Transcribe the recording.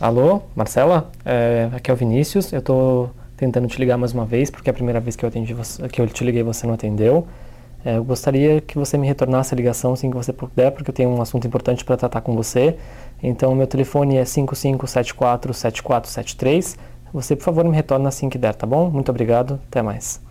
Alô, Marcela? É, aqui é o Vinícius. Eu estou tentando te ligar mais uma vez, porque é a primeira vez que eu, atendi você, que eu te liguei você não atendeu. É, eu gostaria que você me retornasse a ligação assim que você puder, porque eu tenho um assunto importante para tratar com você. Então, meu telefone é 55747473. Você, por favor, me retorna assim que der, tá bom? Muito obrigado. Até mais.